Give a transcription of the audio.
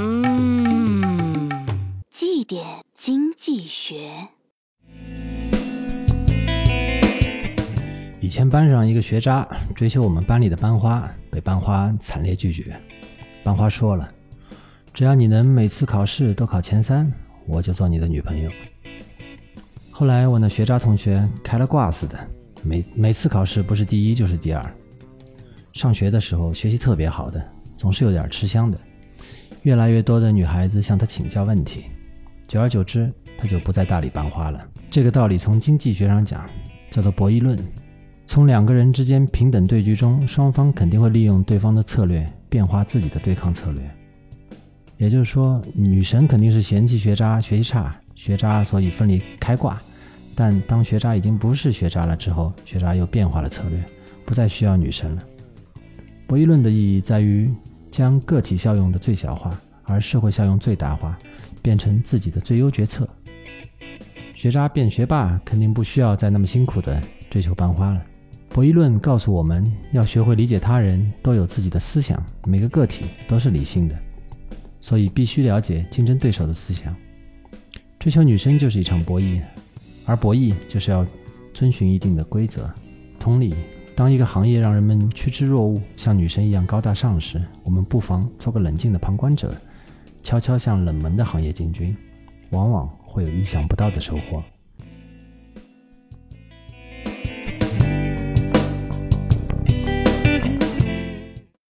嗯，绩点经济学。以前班上一个学渣追求我们班里的班花，被班花惨烈拒绝。班花说了：“只要你能每次考试都考前三，我就做你的女朋友。”后来我那学渣同学开了挂似的，每每次考试不是第一就是第二。上学的时候学习特别好的，总是有点吃香的。越来越多的女孩子向他请教问题，久而久之，他就不再大理班花了。这个道理从经济学上讲，叫做博弈论。从两个人之间平等对局中，双方肯定会利用对方的策略，变化自己的对抗策略。也就是说，女神肯定是嫌弃学渣学习差，学渣所以奋力开挂。但当学渣已经不是学渣了之后，学渣又变化了策略，不再需要女神了。博弈论的意义在于。将个体效用的最小化，而社会效用最大化，变成自己的最优决策。学渣变学霸，肯定不需要再那么辛苦的追求班花了。博弈论告诉我们要学会理解他人，都有自己的思想，每个个体都是理性的，所以必须了解竞争对手的思想。追求女生就是一场博弈，而博弈就是要遵循一定的规则。同理。当一个行业让人们趋之若鹜，像女神一样高大上时，我们不妨做个冷静的旁观者，悄悄向冷门的行业进军，往往会有意想不到的收获。